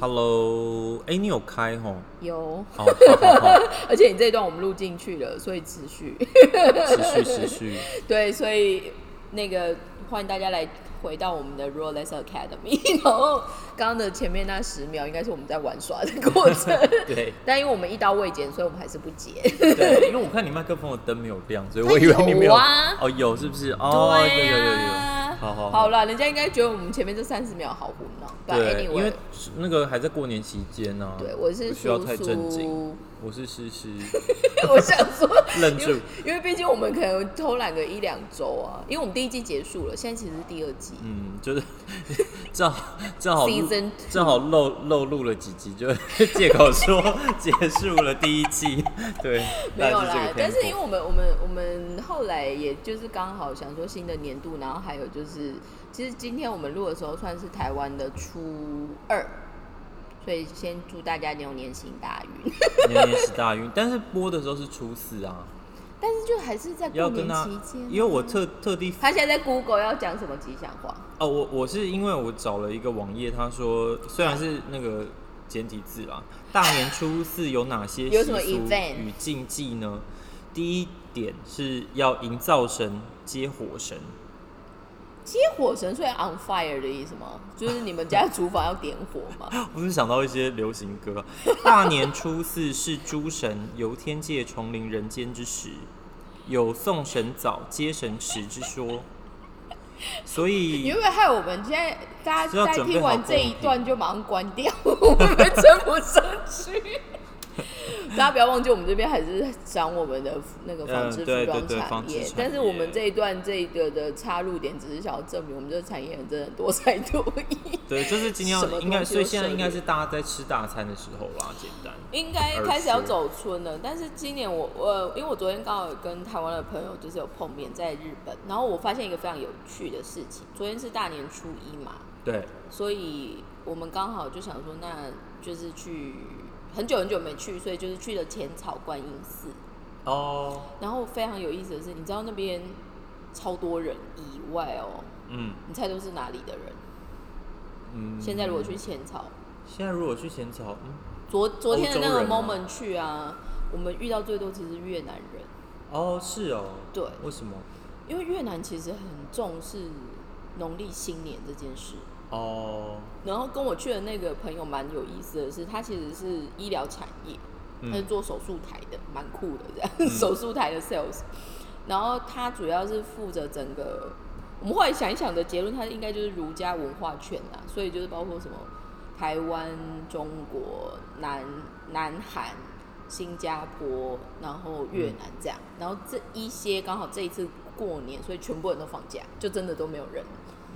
Hello，哎、你有开吼？有，哦，好好好，而且你这一段我们录进去了，所以持续。持续持续。对，所以那个欢迎大家来回到我们的 Rolex Academy。然后刚刚的前面那十秒应该是我们在玩耍的过程，对但因为我们一刀未剪，所以我们还是不接。对，因为我看你麦克风的灯没有亮，所以我以为你没有。有啊哦，有是不是？哦，有对有有有。啊好好好啦，人家应该觉得我们前面这三十秒好胡闹。对，因为那个还在过年期间呢、对我是不需要太叔震惊。叔，我是诗诗，我想说，愣住因为。毕竟我们可能偷懒个一两周啊，因为我们第一季结束了，现在其实是第二季。嗯，就是 正好正好录 Season 正好漏漏录了几集，就 借口说 结束了第一季。对，没有啦但是因为我们我们我们后来也就是刚好想说新的年度，然后还有就是，其实今天我们录的时候算是台湾的初二，所以先祝大家牛年行大运。牛年行大运，但是播的时候是初四啊，但是就还是在过年期间啊、，因为我特特地 他现在在 Google 要讲什么吉祥话？哦，我我是因为我找了一个网页，他说虽然是那个简体字啦，大年初四有哪些习有什么俗 event？与禁忌呢？第一点是要营造神接火神，接火神，所以 on fire 的意思吗？就是你们家厨房要点火吗？我是想到一些流行歌啊。大年初四是诸神由天界重临人间之时，有送神早接神迟之说，所你以会不会害我们现在大家在听完这一段就马上关掉，我们撑不上去。大家不要忘记，我们这边还是讲我们的那个纺织服装产业，纺织产但是我们这一段这个的插入点，只是想要证明我们这个产业人真的多才多艺。对，就是今天要应该，所以现在应该是大家在吃大餐的时候啦，简单。应该开始要走春了，但是今年我我因为我昨天刚好跟台湾的朋友就是有碰面在日本，然后我发现一个非常有趣的事情，昨天是大年初一嘛，对，所以我们刚好就想说，那就是去很久很久没去，所以就是去了浅草观音寺。哦，然后非常有意思的是，你知道那边超多人以外哦，嗯你猜都是哪里的人？嗯。现在如果去浅草，现在如果去浅草，嗯，昨昨天的那个 moment 去啊，我们遇到最多其实是越南人，哦，是哦，对，为什么？因为越南其实很重视农历新年这件事。哦，然后跟我去的那个朋友蛮有意思的是，他其实是医疗产业，嗯他是做手术台的，蛮酷的这样，手术台的 sales。然后他主要是负责整个，我们后来想一想的结论，他应该就是儒家文化圈啦，所以就是包括什么台湾、中国、南南韩、新加坡，然后越南这样。然后这一些刚好这一次过年，所以全部人都放假，就真的都没有人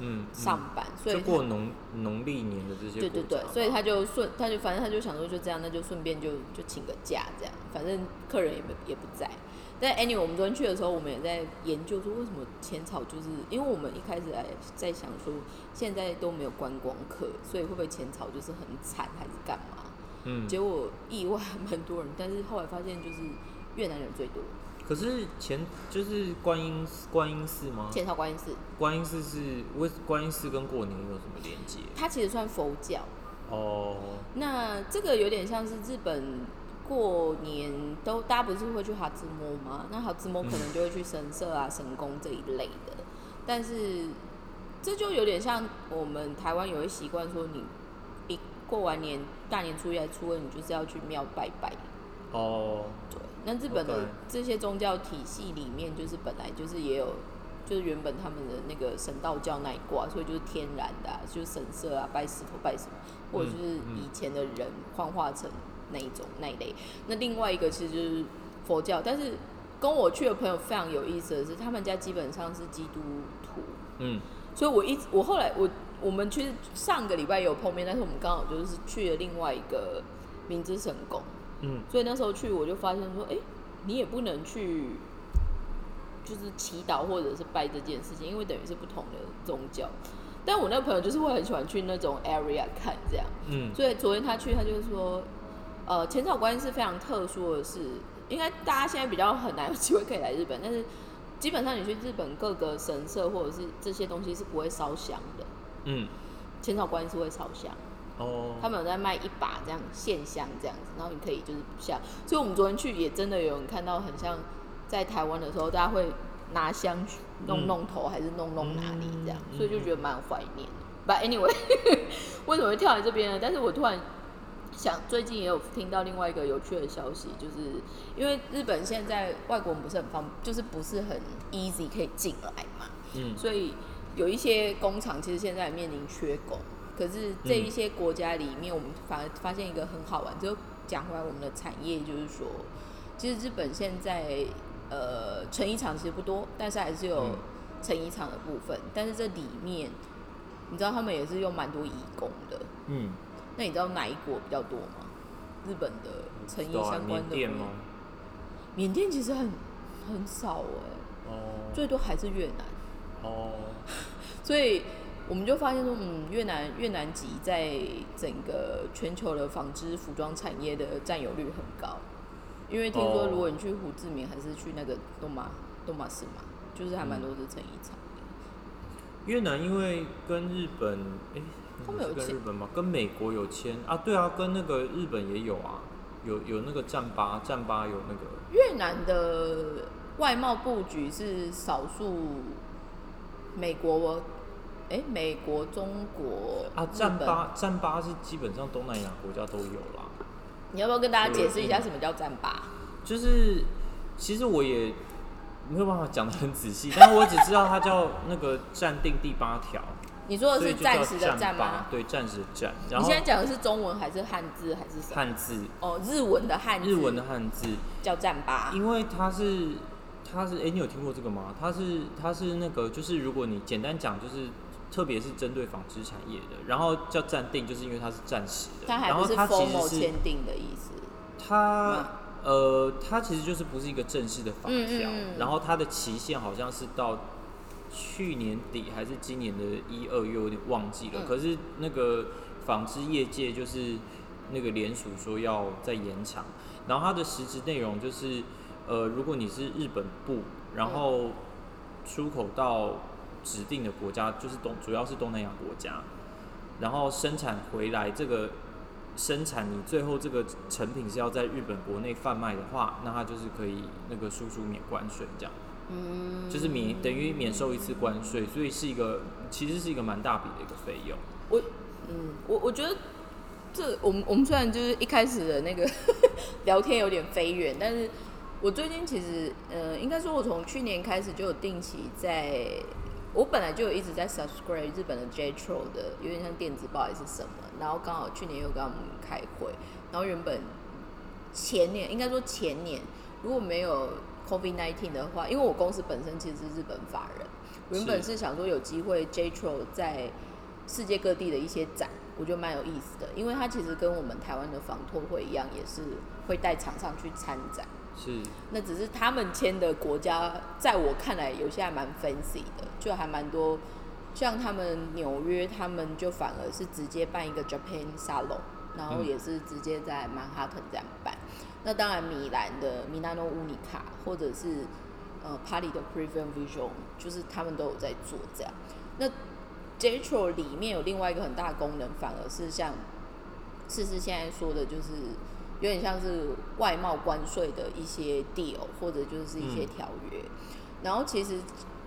嗯，上班，所以就过农农历年的这些对对对，所以他就顺，他就反正他就想说就这样，那就顺便就就请个假这样，反正客人也不也不在。但 anyway，我们昨天去的时候，我们也在研究说为什么浅草就是，因为我们一开始还在想说现在都没有观光客，所以会不会浅草就是很惨还是干嘛？嗯，结果意外蛮多人，但是后来发现就是越南人最多，可是前就是观音观音寺吗？前朝观音寺，观音寺是为观音寺跟过年有什么连接？它其实算佛教，哦，那这个有点像是日本过年都大家不是会去哈兹摩吗？那哈兹摩可能就会去神社啊、神宫这一类的，但是这就有点像我们台湾有一习惯说，你一过完年大年初一还初二，你就是要去庙拜拜。哦，对，那日本的这些宗教体系里面，就是本来就是也有，就是原本他们的那个神道教那一挂，所以就是天然的、啊，就是神社啊，拜石头拜什么，或者就是嗯以前的人幻化成那一种那一类。那另外一个其实就是佛教，但是跟我去的朋友非常有意思的是，他们家基本上是基督徒，嗯，所以我一直我后来我我们其实上个礼拜有碰面，但是我们刚好就是去了另外一个明知神宫。嗯，所以那时候去，我就发现说，哎、你也不能去，就是祈祷或者是拜这件事情，因为等于是不同的宗教。但我那个朋友就是会很喜欢去那种 area 看这样，嗯，所以昨天他去，他就是说，呃，浅草观音是非常特殊的是，应该大家现在比较很难有机会可以来日本，但是基本上你去日本各个神社或者是这些东西是不会烧香的，嗯，浅草观音是会烧香。哦，他们有在卖一把这样线香这样子，然后你可以就是像，所以我们昨天去也真的有人看到很像在台湾的时候，大家会拿香去弄嗯弄头还是弄弄哪里这样，嗯所以就觉得蛮怀念的。But anyway，为什么会跳来这边呢？但是我突然想，最近也有听到另外一个有趣的消息，就是因为日本现在外国人不是很方，就是不是很 easy 可以进来嘛，嗯所以有一些工厂其实现在面临缺工。可是这一些国家里面，我们反而发现一个很好玩，就讲回来我们的产业，就是说，其实日本现在呃成衣厂其实不多，但是还是有嗯成衣厂的部分。但是这里面，你知道他们也是用蛮多义工的。嗯，那你知道哪一国比较多吗？日本的成衣相关的吗？缅甸其实很很少哎、哦最多还是越南。哦，所以我们就发现说，嗯，越南越南籍在整个全球的纺织服装产业的占有率很高，因为听说哦如果你去胡志明还是去那个东马东马市嘛，就是还蛮多是成衣厂的。越南因为跟日本，哎、他们有签日本吗？跟美国有签啊？对啊，跟那个日本也有啊，有有那个战八，战八有那个，越南的外贸布局是少数美国，哎、美国、中国啊，战八战八是基本上东南亚国家都有啦。你要不要跟大家解释一下嗯什么叫战八？就是其实我也没有办法讲的很仔细，但是我只知道它叫 那个暂定第八条，你说的是暂时的战八吗？对，暂时的战。然后你现在讲的是中文还是汉字还是什么？汉字，哦，日文的汉字，日文的汉字，叫战八。因为它是它是哎、你有听过这个吗？它是它是那个就是如果你简单讲就是。特别是针对纺织产业的，然后叫暂定，就是因为它是暂时的，然后它还不是它其实 formal 是签订的意思。它呃，它其实就是不是一个正式的法条，嗯嗯嗯然后它的期限好像是到去年底还是今年的一二月，有点忘记了。嗯可是那个纺织业界就是那个联署说要再延长，然后它的实质内容就是呃，如果你是日本部，然后出口到指定的国家，就是东主要是东南亚国家，然后生产回来这个生产你最后这个成品是要在日本国内贩卖的话，那它就是可以那个输出免关税，这样嗯，就是免等于免收一次关税，所以是一个其实是一个蛮大笔的一个费用。我嗯，我我觉得这我们我们虽然就是一开始的那个 聊天有点飞远，但是我最近其实呃，应该说我从去年开始就有定期在，我本来就有一直在 subscribe 日本的 JTRO 的，有点像电子报还是什么，然后刚好去年又跟他们开会，然后原本前年应该说前年如果没有 COVID 1 9的话，因为我公司本身其实是日本法人，原本是想说有机会 JTRO 在世界各地的一些展，我觉得蛮有意思的，因为它其实跟我们台湾的防拓会一样，也是会带厂商去参展。是，那只是他们签的国家，在我看来有些还蛮 fancy 的，就还蛮多。像他们纽约，他们就反而是直接办一个 Japan Salon，然后嗯也是直接在曼哈顿这样办。那当然，米兰的米兰诺乌尼卡，或者是呃巴黎的 p r e v i e n Vision，就是他们都有在做这样。那 JTRO 里面有另外一个很大的功能，反而是像思思现在说的，就是有点像是外贸关税的一些 deal，或者就是一些嗯条约。然后其实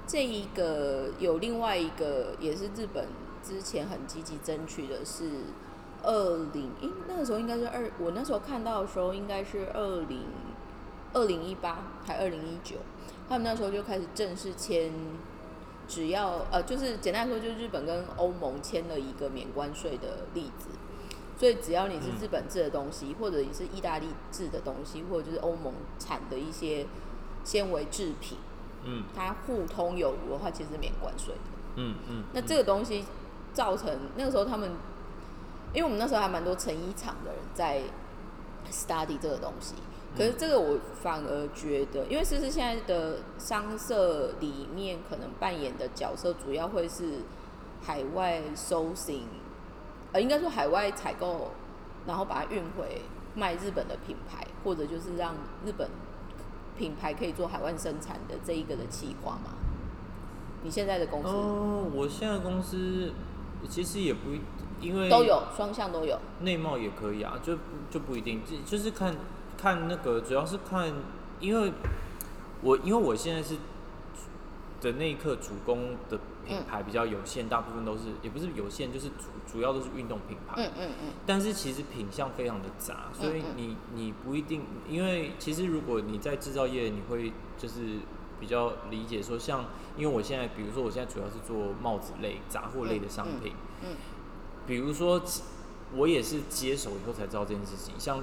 这一个有另外一个也是日本之前很积极争取的是二零，诶，那个时候应该是二，我那时候看到的时候应该是二零二零一八还二零一九，他们那时候就开始正式签。只要呃，就是简单来说，就是日本跟欧盟签了一个免关税的例子，所以只要你是嗯。日本制的东西，或者你是意大利制的东西，或者就是欧盟产的一些纤维制品，嗯它互通有无的话，其实是免关税的。嗯嗯，那这个东西造成那个时候他们，因为我们那时候还蛮多成衣厂的人在 study 这个东西，可是这个我反而觉得，因为思思现在的商社里面可能扮演的角色主要会是海外 sourcing，呃，应该说海外采购，然后把它运回卖日本的品牌，或者就是让日本品牌可以做海外生产的这一个的企划嘛。你现在的公司，哦，我现在公司其实也不一，因为都有双向都有。内贸也可以啊，就就不一定，就就是看看那个，主要是看，因为我因为我现在是的那一刻主攻的品牌比较有限，大部分都是也不是有限，就是主主要都是运动品牌。嗯嗯嗯。但是其实品相非常的杂，所以你你不一定，因为其实如果你在制造业，你会就是比较理解说，像因为我现在，比如说我现在主要是做帽子类、杂货类的商品。嗯。比如说，我也是接手以后才知道这件事情。像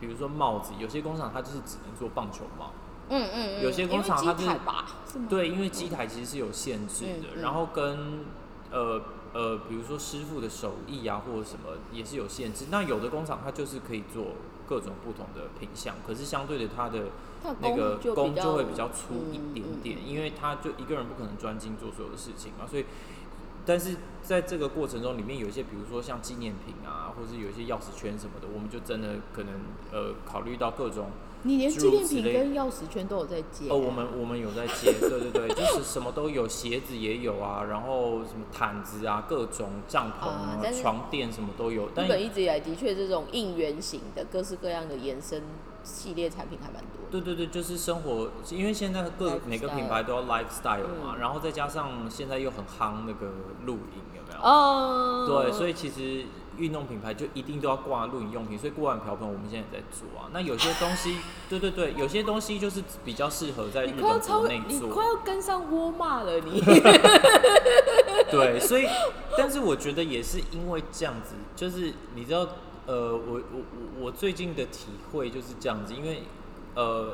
比如说帽子，有些工厂它就是只能做棒球帽。嗯嗯，有些工厂它就是对，因为机台其实是有限制的，然后跟呃呃，比如说师傅的手艺啊或者什么也是有限制。那有的工厂它就是可以做各种不同的品相，可是相对的它的那个工就会比较粗一点点，因为他就一个人不可能专精做所有的事情嘛，所以。但是在这个过程中，里面有一些，比如说像纪念品啊，或者是有一些钥匙圈什么的，我们就真的可能呃考虑到各种。你连纪念品跟钥匙圈都有在接？哦，我们我们有在接，对对对，就是什么都有，鞋子也有啊，然后什么毯子啊，各种帐篷啊、床垫什么都有。日本一直以来的确这种应援型的各式各样的延伸系列产品还蛮多。对对对，就是生活，因为现在各每个品牌都要 lifestyle 嘛，然后再加上现在又很夯那个露营，有没有？哦。对，所以其实运动品牌就一定都要挂露营用品，所以锅碗瓢盆我们现在也在做啊。那有些东西，对对对，有些东西就是比较适合在日本国内做。你快要跟上沃骂了你。对，所以，但是我觉得也是因为这样子，就是你知道，呃，我我我我最近的体会就是这样子，因为。呃，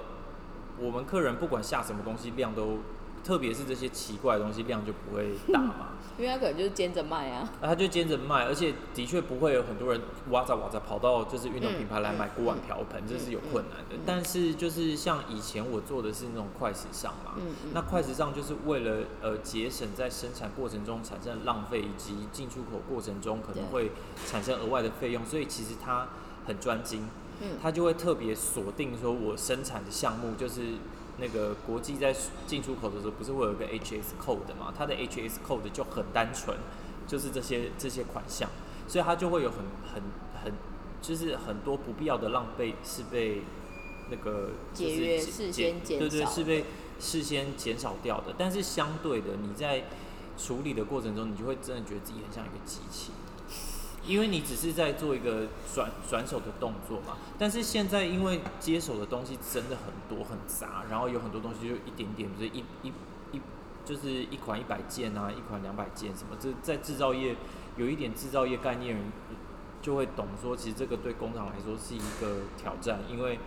我们客人不管下什么东西，量都，特别是这些奇怪的东西，量就不会大嘛。因为他可能就是兼着卖啊。他就兼着卖，而且的确不会有很多人哇咋哇咋跑到就是运动品牌来买锅碗瓢盆，这是有困难的。但是就是像以前我做的是那种快时尚嘛，那快时尚就是为了呃节省在生产过程中产生的浪费，以及进出口过程中可能会产生额外的费用，所以其实它很专精。他就会特别锁定说，我生产的项目就是那个国际在进出口的时候，不是会有一个 HS code 嘛？它的 HS code 就很单纯，就是这些这些款项，所以它就会有很很很，就是很多不必要的浪费是被那个节约事先减对对是被事先减少掉的。但是相对的，你在处理的过程中，你就会真的觉得自己很像一个机器。因为你只是在做一个转转手的动作嘛，但是现在因为接手的东西真的很多很杂，然后有很多东西就一点点，就是一一一就是一款一百件啊，一款两百件什么，这在制造业有一点制造业概念人就会懂说，其实这个对工厂来说是一个挑战，因为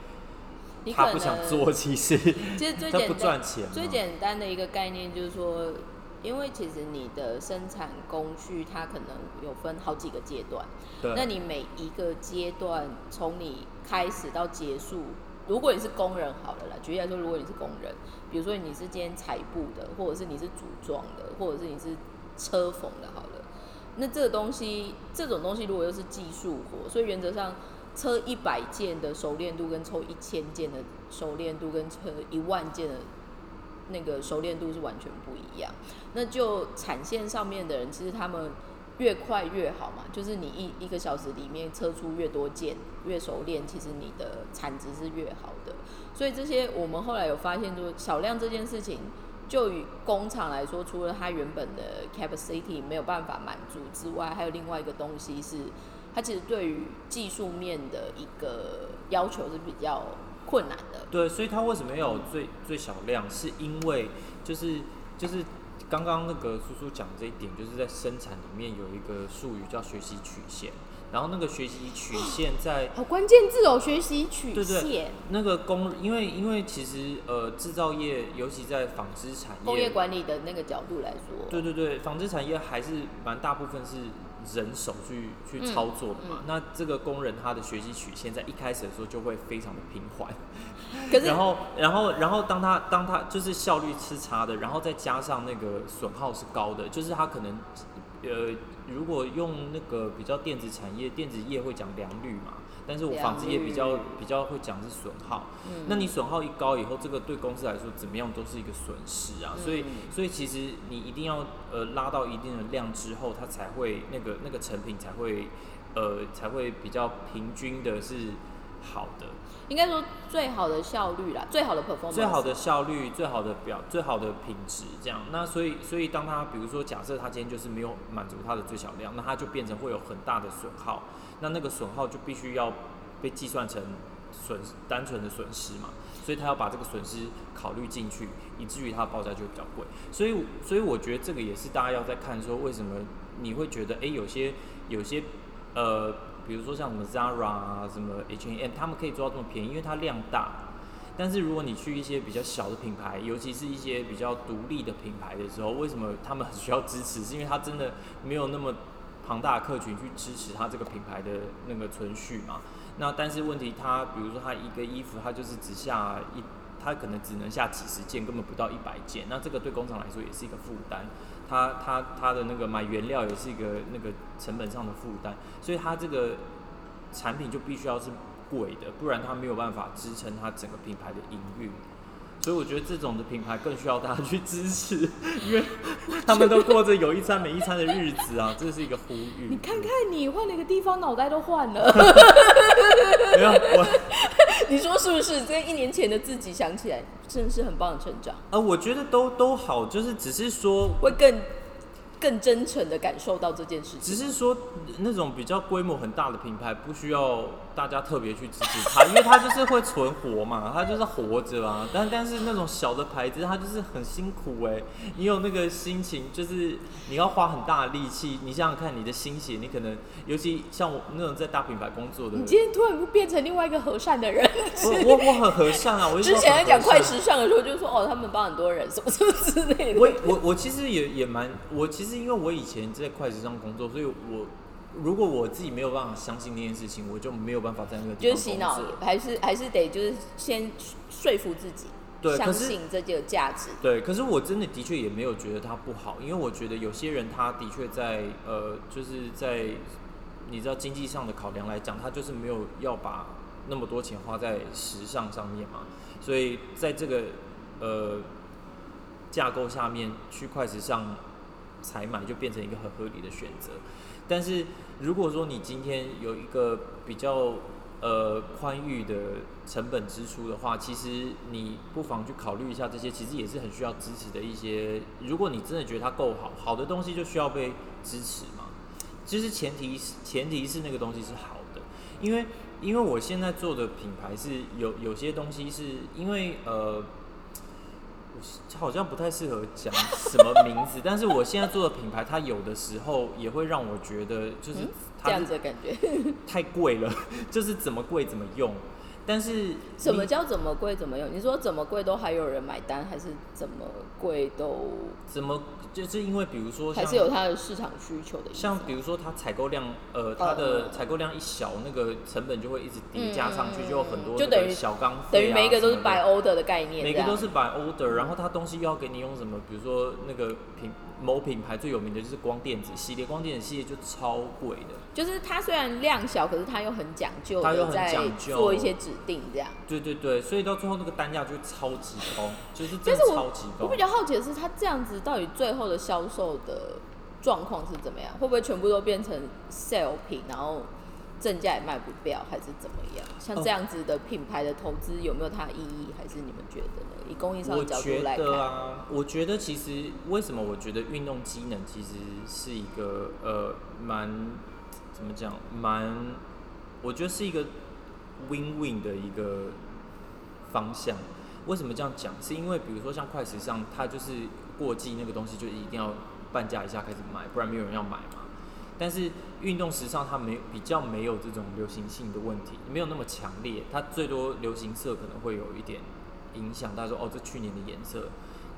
他不想做，其实其实最简单最简单的一个概念就是说。因为其实你的生产工序它可能有分好几个阶段，那你每一个阶段从你开始到结束，如果你是工人好了啦，举例来说，如果你是工人，比如说你是今天裁布的，或者是你是组装的，或者是你是车缝的，好了，那这个东西这种东西如果又是技术活，所以原则上车一百件的熟练度跟抽一千件的熟练度跟车一万件的。那个熟练度是完全不一样。那就产线上面的人，其实他们越快越好嘛。就是你一一个小时里面车出越多件，越熟练，其实你的产值是越好的。所以这些我们后来有发现，就是小量这件事情，就与工厂来说，除了它原本的 capacity 没有办法满足之外，还有另外一个东西是，它其实对于技术面的一个要求是比较。困难的，对，所以它为什么要有最最小量？是因为就是就是刚刚那个叔叔讲这一点，就是在生产里面有一个术语叫学习曲线，然后那个学习曲线在好关键字哦，学习曲线。那个工，因为因为其实呃制造业，尤其在纺织产业，工业管理的那个角度来说，对对对，纺织产业还是蛮大部分是。人手去去操作的嘛，那这个工人他的学习曲线在一开始的时候就会非常的平缓，然后然后然后当他当他就是效率是差的，然后再加上那个损耗是高的，就是他可能呃，如果用那个比较电子产业，电子业会讲良率嘛，但是我纺织业比较比较会讲是损耗。嗯那你损耗一高以后，这个对公司来说怎么样都是一个损失啊。所以嗯所以其实你一定要呃拉到一定的量之后，它才会那个那个成品才会呃才会比较平均的是好的。应该说最好的效率啦，最好的 performance，最好的效率、最好的表、最好的品质，这样。那所以，所以当他比如说，假设他今天就是没有满足他的最小量，那他就变成会有很大的损耗。那那个损耗就必须要被计算成损单纯的损失嘛，所以他要把这个损失考虑进去，以至于它报价就比较贵。所以，所以我觉得这个也是大家要在看说，为什么你会觉得，哎、有些有些呃，比如说像什么 Zara 啊、什么 H&M，他们可以做到这么便宜，因为它量大。但是如果你去一些比较小的品牌，尤其是一些比较独立的品牌的时候，为什么他们很需要支持？是因为它真的没有那么庞大的客群去支持它这个品牌的那个存续嘛？那但是问题它，比如说它一个衣服，它就是只下一，它可能只能下几十件，根本不到一百件。那这个对工厂来说也是一个负担。它它它的那个买原料也是一个那个成本上的负担，所以它这个产品就必须要是贵的，不然它没有办法支撑它整个品牌的营运。所以我觉得这种的品牌更需要大家去支持，因为他们都过着有一餐没一餐的日子啊，这是一个呼吁。你看看你换了一个地方，脑袋都换了。没有我你说是不是？跟一年前的自己想起来，真的是很棒的成长，呃，我觉得都都好，就是只是说会更更真诚的感受到这件事情。只是说那种比较规模很大的品牌，不需要大家特别去支持它，因为它就是会存活嘛，它就是活着啊。但但是那种小的牌子，它就是很辛苦哎、你有那个心情，就是你要花很大的力气。你想想看，你的心血，你可能尤其像我那种在大品牌工作的你，今天突然变成另外一个和善的人。我我我很和善啊。我之前在讲快时。时尚的时候，就说哦，他们帮很多人什么什么之类的。我我我其实也也蛮，我其实因为我以前在快时尚工作，所以我如果我自己没有办法相信那件事情，我就没有办法在那个地就是方洗脑，还是还是得就是先说服自己，相对相信这个价值。对，可是我真的的确也没有觉得它不好，因为我觉得有些人他的确在呃，就是在你知道经济上的考量来讲，他就是没有要把那么多钱花在时尚上面嘛，所以在这个呃架构下面去快时尚采买就变成一个很合理的选择。但是如果说你今天有一个比较呃宽裕的成本支出的话，其实你不妨去考虑一下这些，其实也是很需要支持的一些。如果你真的觉得它够好，好的东西就需要被支持嘛。其实前提是前提是那个东西是好的，因为因为我现在做的品牌是有有些东西是因为呃。我好像不太适合讲什么名字，但是我现在做的品牌，它有的时候也会让我觉得，就是嗯这样子的感觉。太贵了，就是怎么贵怎么用。但是你什么叫怎么贵怎么用？你说怎么贵都还有人买单，还是怎么贵都怎么就是因为比如说还是有它的市场需求的？像比如说它采购量，呃，它嗯的嗯采购量一小，那个成本就会一直叠加上去，嗯就有很多就等于小钢、啊、等于每一个都是 by order 的概念，每个都是 by order，然后它东西又要给你用什么，比如说那个品某品牌最有名的就是光电子系列，光电子系列就超贵的。就是它虽然量小，可是它又很讲究它又很讲究做一些指定这样。对对对，所以到最后那个单价就超级高，就是真的超级高。我比较好奇的是，它这样子到底最后的销售的状况是怎么样？会不会全部都变成 sale 品，然后正价也卖不掉，还是怎么样？像哦这样子的品牌的投资有没有它的意义？还是你们觉得呢？以供应商的角度来看，得啊，我觉得其实为什么我觉得运动机能其实是一个呃蛮怎么讲蛮，我觉得是一个 win win 的一个方向。为什么这样讲？是因为比如说像快时尚，它就是过季那个东西就一定要半价以下开始买，不然没有人要买嘛。但是运动时尚它没比较没有这种流行性的问题，没有那么强烈，它最多流行色可能会有一点影响。大家说哦，这去年的颜色，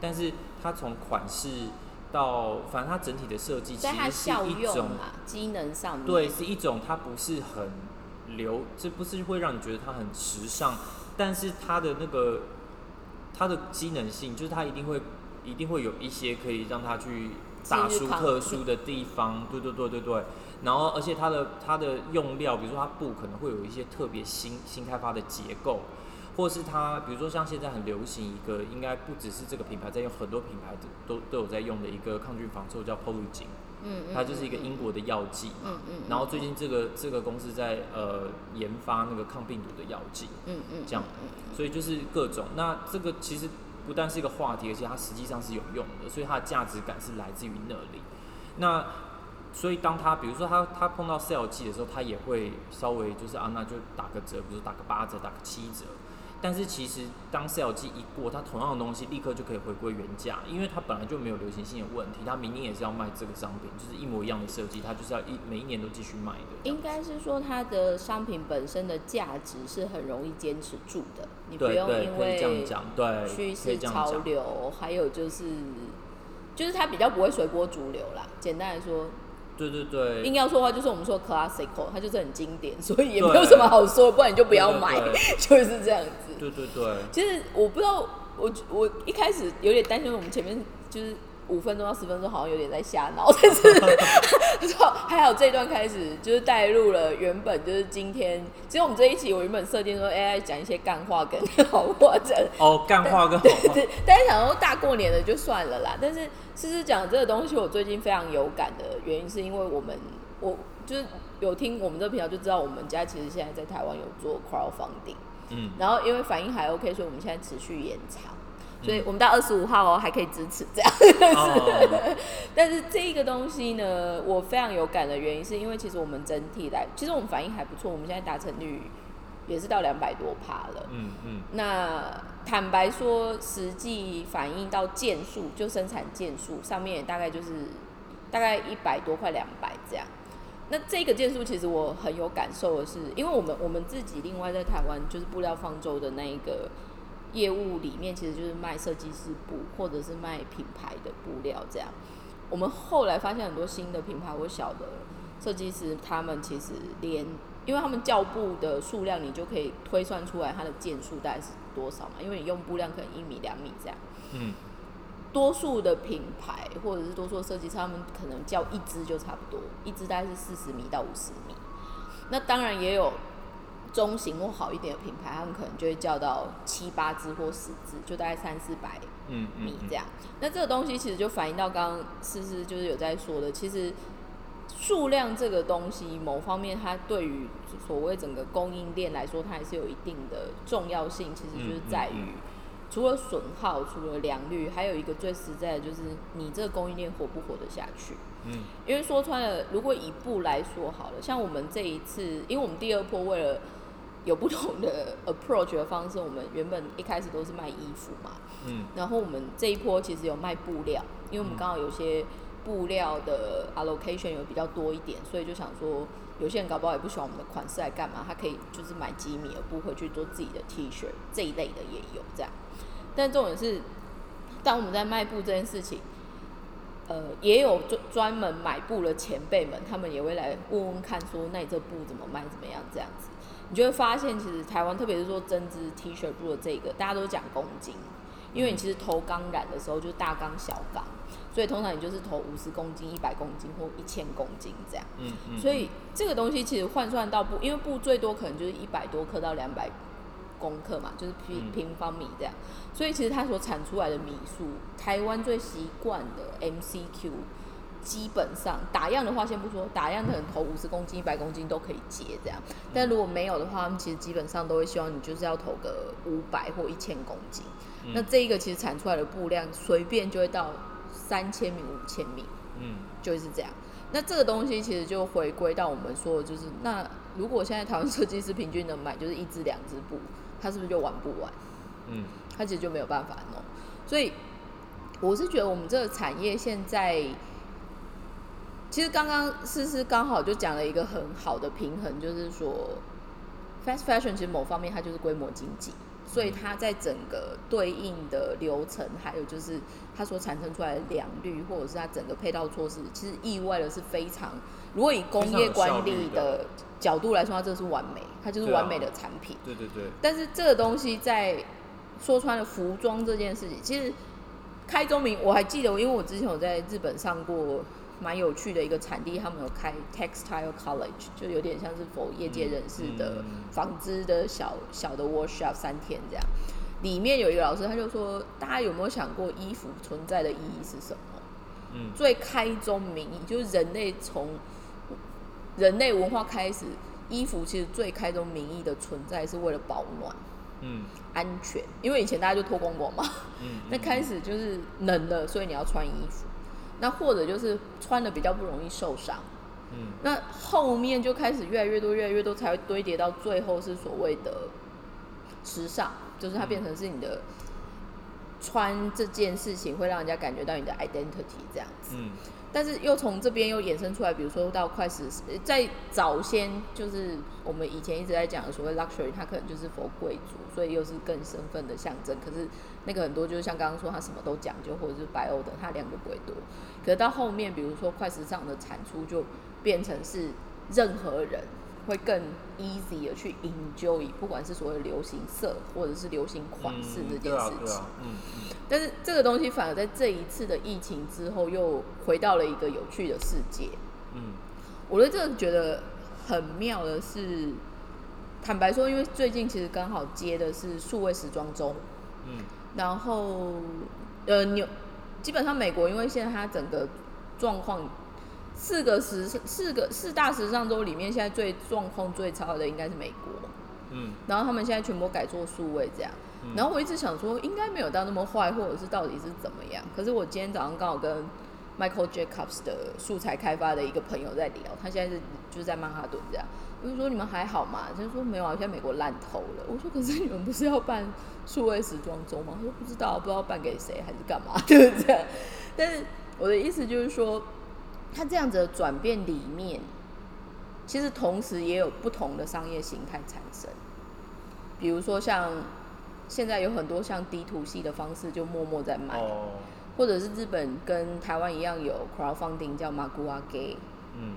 但是它从款式到反正它整体的设计其实是一种机能上面，对，是一种它不是很流，这不是会让你觉得它很时尚，但是它的那个它的机能性，就是它一定会一定会有一些可以让它去大今日康书特殊的地方，对对对对对。然后，而且它的它的用料，比如说它布可能会有一些特别新新开发的结构，或是它比如说像现在很流行一个，应该不只是这个品牌在用，很多品牌都都都有在用的一个抗菌防臭叫 Polygen，嗯嗯，它就是一个英国的药剂。嗯嗯，然后最近这个这个公司在呃研发那个抗病毒的药剂，嗯嗯这样，所以就是各种。那这个其实不但是一个话题，而且它实际上是有用的，所以它的价值感是来自于那里。那所以当他比如说他他碰到 sale 季的时候，他也会稍微就是啊，那就打个折，比如打个八折，打个七折。但是其实当 sale 季一过，它同样的东西立刻就可以回归原价，因为它本来就没有流行性的问题，它明年也是要卖这个商品，就是一模一样的设计，它就是要一每一年都继续卖的。应该是说它的商品本身的价值是很容易坚持住的，你不用因为这样为讲，对，趋势潮。流，还有就是就是它比较不会随波逐流啦。简单来说，对对对，硬要说的话就是我们说 classical，它就是很经典，所以也没有什么好说，不然你就不要买，对 就是这样子。对对对，其实我不知道，我我一开始有点担心，我们前面就是五分钟到十分钟好像有点在瞎闹，但是 还好这一段开始就是带入了原本就是今天，其实我们这一期我原本设定说 AI 讲一些干话跟好话这样。哦，干话跟好话，对，大家想说大过年的就算了啦，但是思思讲这个东西，我最近非常有感的原因，是因为我们我就是有听我们这个频道就知道，我们家其实现在在台湾有做 crowdfunding，嗯，然后因为反应还 OK，所以我们现在持续延长，所以我们到二十五号哦还可以支持这样。哦，但是这个东西呢，我非常有感的原因，是因为其实我们整体来，其实我们反应还不错，我们现在达成率也是到两百多趴了。嗯嗯，那坦白说，实际反映到件数，就生产件数上面，大概就是大概一百多块两百这样。那这个件数其实我很有感受的是，因为我们我们自己另外在台湾就是布料方舟的那一个业务里面，其实就是卖设计师布或者是卖品牌的布料这样。我们后来发现很多新的品牌或小的设计师，他们其实连因为他们教布的数量，你就可以推算出来它的件数大概是多少嘛？因为你用布量可能一米两米这样。嗯，多数的品牌或者是多数设计师，他们可能叫一支就差不多，一支大概是四十米到五十米。那当然也有中型或好一点的品牌，他们可能就会叫到七八支或十支，就大概三四百嗯嗯米这样。那这个东西其实就反映到刚刚思思就是有在说的，其实数量这个东西，某方面它对于所谓整个供应链来说，它还是有一定的重要性。其实就是在于，除了损耗，除了良率，还有一个最实在的就是你这个供应链活不活得下去。嗯因为说穿了，如果以布来说好了，像我们这一次，因为我们第二波为了有不同的 approach 的方式，我们原本一开始都是卖衣服嘛，嗯然后我们这一波其实有卖布料，因为我们刚好有些布料的 allocation 有比较多一点，所以就想说，有些人搞不好也不喜欢我们的款式来干嘛，他可以就是买几米的布回去做自己的 T 恤这一类的也有这样。但重点是，当我们在卖布这件事情，呃，也有专专门买布的前辈们，他们也会来问问看，说那你这布怎么卖，怎么样这样子。你就会发现，其实台湾特别是说针织 T 恤布的这个，大家都讲公斤，因为你其实投钢染的时候就是大缸小缸，所以通常你就是投五十公斤、一百公斤或一千公斤这样。嗯嗯，所以这个东西其实换算到布，因为布最多可能就是一百多克到两百公克嘛，就是平嗯平方米这样。所以其实它所产出来的米数，台湾最习惯的 MCQ，基本上打样的话先不说，打样可能投五十公斤、一百公斤都可以接这样。但如果没有的话，他们其实基本上都会希望你就是要投个五百或一千公斤。嗯那这一个其实产出来的布量随便就会到三千米、五千米。嗯就是这样。那这个东西其实就回归到我们说的，就是那如果现在台湾设计师平均能买就是一只两只布，他是不是就玩不完？嗯他其实就没有办法弄。所以我是觉得我们这个产业现在，其实刚刚思思刚好就讲了一个很好的平衡，就是说 fast fashion 其实某方面它就是规模经济。所以它在整个对应的流程，还有就是它所产生出来的良率，或者是它整个配套措施，其实意外的是非常。如果以工业管理的角度来说，它这是完美，它就是完美的产品。对对对，但是这个东西在说穿了，服装这件事情，其实开中明，我还记得，因为我之前有在日本上过蛮有趣的一个产地，他们有开 textile college，就有点像是否业界人士的纺织的小小的 workshop 三天这样。里面有一个老师，他就说，大家有没有想过衣服存在的意义是什么？嗯最开宗明义就是人类从人类文化开始，衣服其实最开宗明义的存在是为了保暖、嗯安全，因为以前大家就脱光光嘛。嗯，那开始就是冷了，所以你要穿衣服。那或者就是穿的比较不容易受伤。嗯那后面就开始越来越多、越来越多，才会堆叠到最后是所谓的时尚，就是它变成是你的穿这件事情会让人家感觉到你的 identity 这样子。嗯但是又从这边又衍生出来，比如说到快时，呃在早先就是我们以前一直在讲的所谓 luxury，它可能就是 for 贵族，所以又是更身份的象征。可是那个很多就是像刚刚说，他什么都讲究，或者是白欧的，它量就不会多。可是到后面，比如说快时尚的产出就变成是任何人会更 easy 的去 enjoy，不管是所谓流行色或者是流行款式这件事情。嗯嗯但是这个东西反而在这一次的疫情之后，又回到了一个有趣的世界。嗯我对这个觉得很妙的是，坦白说，因为最近其实刚好接的是数位时装周，嗯然后呃纽基本上美国，因为现在它整个状况，四个时四个四大时尚周里面，现在最状况最差的应该是美国，嗯然后他们现在全部改做数位这样。嗯然后我一直想说，应该没有到那么坏，或者是到底是怎么样。可是我今天早上刚好跟 Michael Jacobs 的素材开发的一个朋友在聊，他现在是就是在曼哈顿这样。我就说你们还好吗？他就说没有啊，现在美国烂透了。我说可是你们不是要办数位时装周吗？他说不知道，不知道办给谁还是干嘛，就是这样。但是我的意思就是说，他这样子的转变里面，其实同时也有不同的商业形态产生。比如说像现在有很多像 D to 的方式，就默默在卖，哦。或者是日本跟台湾一样有 crowdfunding 叫 Magua Gay。嗯。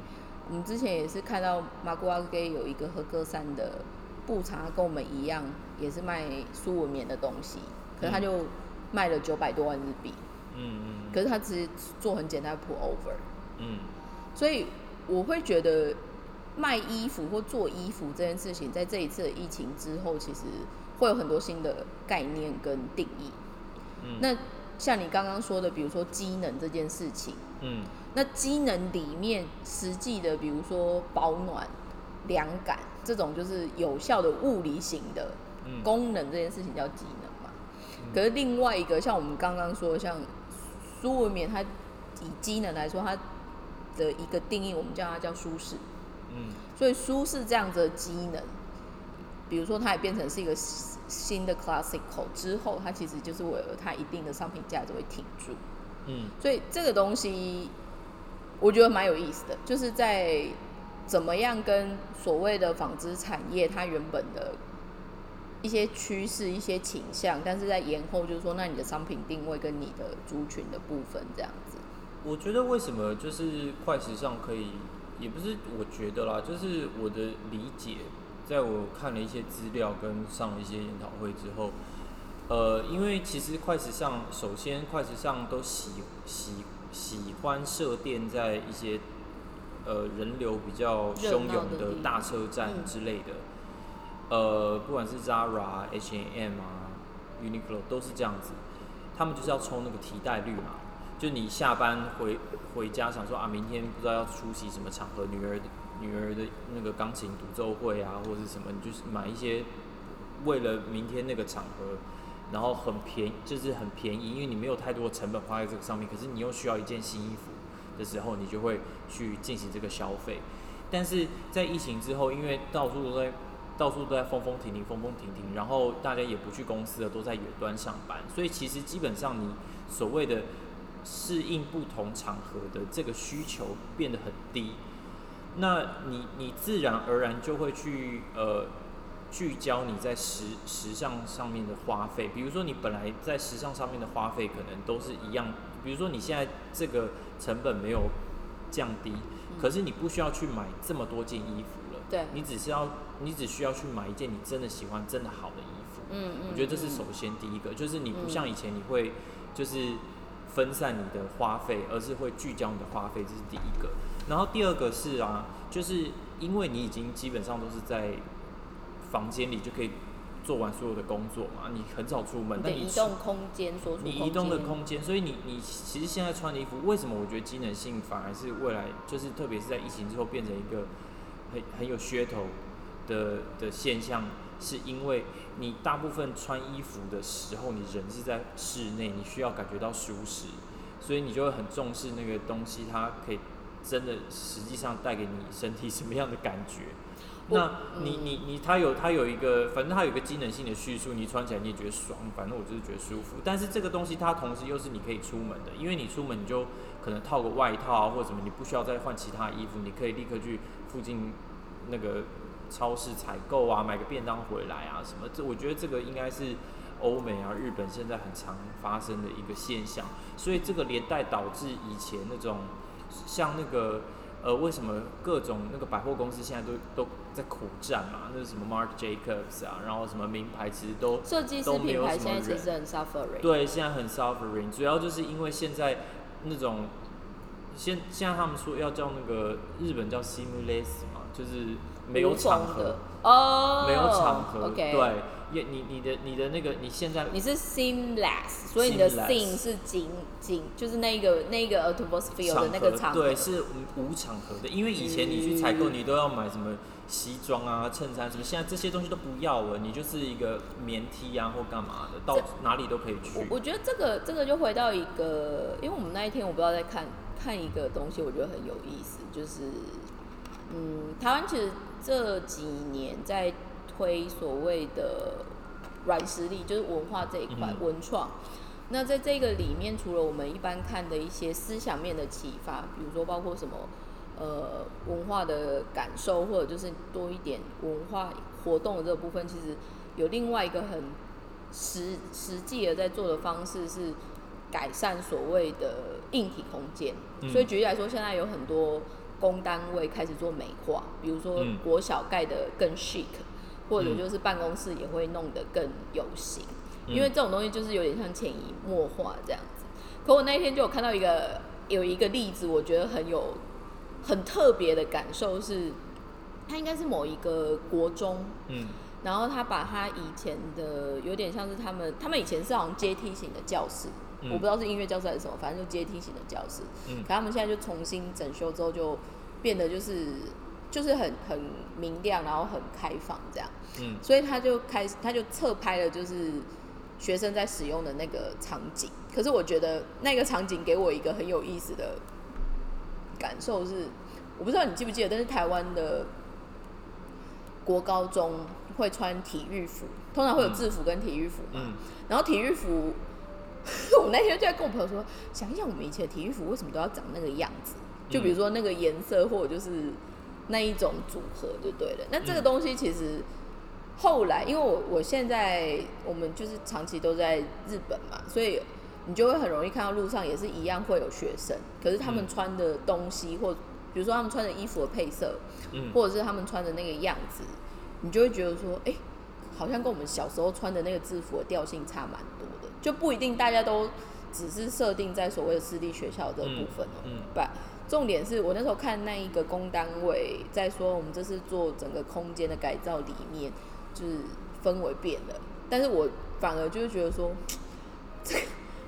我们之前也是看到 Magua Gay 有一个和歌山的布茶，跟我们一样，也是卖苏文棉的东西，可是他就卖了九百多万日币，嗯嗯。可是他只是做很简单的 pull over，嗯。所以我会觉得卖衣服或做衣服这件事情，在这一次的疫情之后，其实会有很多新的概念跟定义。嗯。那像你刚刚说的，比如说机能这件事情，嗯。那机能里面实际的，比如说保暖、凉感这种，就是有效的物理型的嗯。功能这件事情叫机能嘛。可是另外一个，像我们刚刚说的，像苏文棉，它以机能来说，它的一个定义，我们叫它叫舒适。嗯所以舒适这样子的机能，比如说它也变成是一个新新的 classical 之后，它其实就是为了它一定的商品价值会挺住。嗯所以这个东西我觉得蛮有意思的，就是在怎么样跟所谓的纺织产业它原本的一些趋势、一些倾向，但是在延后，就是说，那你的商品定位跟你的族群的部分这样子。我觉得为什么就是快时尚可以，也不是我觉得啦，就是我的理解，在我看了一些资料跟上了一些研讨会之后，呃，因为其实快时尚，首先快时尚都喜喜喜欢设店在一些呃人流比较汹涌的大车站嗯之类的，呃，不管是 Zara、H&M 啊、Uniqlo 都是这样子，他们就是要冲那个替代率嘛。就你下班回回家想说啊，明天不知道要出席什么场合，女儿女儿的那个钢琴独奏会啊，或者是什么，你就是买一些为了明天那个场合，然后很便宜，就是很便宜，因为你没有太多的成本花在这个上面，可是你又需要一件新衣服的时候，你就会去进行这个消费。但是在疫情之后，因为到处都在到处都在风风停停，风风停停，然后大家也不去公司了，都在远端上班，所以其实基本上你所谓的适应不同场合的这个需求变得很低，那你你自然而然就会去呃聚焦你在时时尚上面的花费，比如说你本来在时尚上面的花费可能都是一样，比如说你现在这个成本没有降低，可是你不需要去买这么多件衣服了，对。你只是要你只需要去买一件你真的喜欢、真的好的衣服。嗯嗯，我觉得这是嗯。首先第一个，就是你不嗯。像以前你会就是分散你的花费，而是会聚焦你的花费，这是第一个。然后第二个是啊，就是因为你已经基本上都是在房间里就可以做完所有的工作嘛，你很少出门，你的但你移动空间所处你移动的空间，所以你你其实现在穿的衣服，为什么我觉得机能性反而是未来就是特别是在疫情之后变成一个很很有噱头的的现象，是因为你大部分穿衣服的时候，你人是在室内，你需要感觉到舒适，所以你就会很重视那个东西，它可以真的实际上带给你身体什么样的感觉。那你你你，它有它有一个，反正它有一个机能性的叙述，你穿起来你也觉得爽，反正我就是觉得舒服。但是这个东西它同时又是你可以出门的，因为你出门你就可能套个外套啊或者什么，你不需要再换其他衣服，你可以立刻去附近那个超市采购啊，买个便当回来啊什么。这我觉得这个应该是欧美啊、日本现在很常发生的一个现象，所以这个连带导致以前那种像那个。呃，为什么各种那个百货公司现在都都在苦战嘛？那是什么 Marc Jacobs 啊，然后什么名牌其实都设计师都没品牌有什么人现在其实很 suffering。对，现在很 suffering，主要就是因为现在那种现现在他们说要叫那个日本叫 seamless 嘛，就是没有场合，哦，没有场合 OK，对，也你你的你的那个你现在你是 seamless，所以你的 seam 是紧紧，就是那个那个 atmosphere 的那个场合。对，是无无场合的，因为以前你去采购，嗯你都要买什么西装啊、衬衫什么，现在这些东西都不要了，你就是一个棉 T 啊或干嘛的，到哪里都可以去我。我觉得这个这个就回到一个，因为我们那一天我不知道在看看一个东西，我觉得很有意思，就是嗯，台湾其实这几年在推所谓的软实力，就是文化这一块、嗯文创。那在这个里面，除了我们一般看的一些思想面的启发，比如说包括什么呃文化的感受，或者就是多一点文化活动的这个部分，其实有另外一个很实实际的在做的方式是改善所谓的硬体空间。嗯所以举例来说，现在有很多公单位开始做美化，比如说嗯国小盖的更 chic，或者嗯就是办公室也会弄得更有型。嗯因为这种东西就是有点像潜移默化这样子。可我那一天就有看到一个有一个例子，我觉得很有很特别的感受是，他应该是某一个国中，嗯然后他把他以前的有点像是他们他们以前是好像阶梯型的教室，嗯我不知道是音乐教室还是什么，反正就阶梯型的教室。嗯可他们现在就重新整修之后，就变得就是就是很很明亮，然后很开放这样。嗯所以他就开始，他就侧拍了就是学生在使用的那个场景。可是我觉得那个场景给我一个很有意思的感受是，我不知道你记不记得，但是台湾的国高中会穿体育服，通常会有制服跟体育服嘛。嗯然后体育服，我那天就在跟我朋友说，想一想我们以前的体育服为什么都要长那个样子？就比如说那个颜色，或者就是那一种组合，就对了。那这个嗯。东西其实后来，因为我我现在我们就是长期都在日本嘛，所以你就会很容易看到路上也是一样会有学生，可是他们嗯。穿的东西，或比如说他们穿的衣服的配色，嗯。或者是他们穿的那个样子，你就会觉得说，哎、好像跟我们小时候穿的那个制服的调性差蛮就不一定大家都只是设定在所谓的私立学校这个部分哦、嗯嗯。不，重点是我那时候看那一个工单位在说，我们这次做整个空间的改造里面，就是氛围变了，但是我反而就是觉得说，这个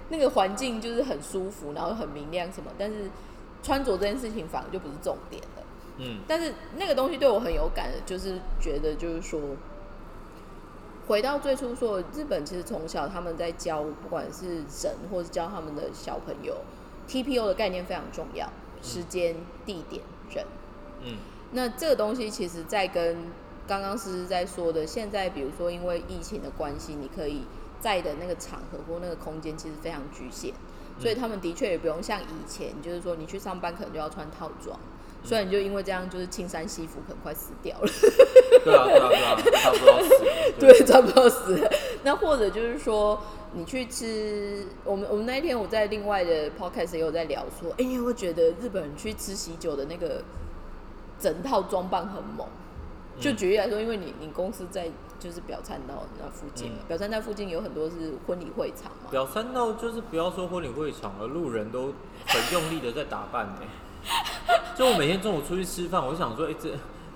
那个环境就是很舒服，然后很明亮什么，但是穿着这件事情反而就不是重点了。嗯。但是那个东西对我很有感的，就是觉得就是说，回到最初说，日本其实从小他们在教，不管是人或是教他们的小朋友，TPO 的概念非常重要，时间、地点、人。嗯那这个东西其实，在跟刚刚思思在说的，现在比如说因为疫情的关系，你可以在的那个场合或那个空间其实非常局限，所以他们的确也不用像以前，就是说你去上班可能就要穿套装，所以你就因为这样就是青山西服可能快死掉了。对啊对啊对啊，差不多。对，差不多死了。那或者就是说，你去吃，我们我们那一天我在另外的 podcast 也有在聊说，哎、你会觉得日本人去吃喜酒的那个整套装扮很猛，就举例来说，因为你你公司在就是表参道那附近嘛，嗯。表参道附近有很多是婚礼会场嘛，表参道就是不要说婚礼会场了，路人都很用力的在打扮呢、就我每天中午出去吃饭，我就想说，哎、这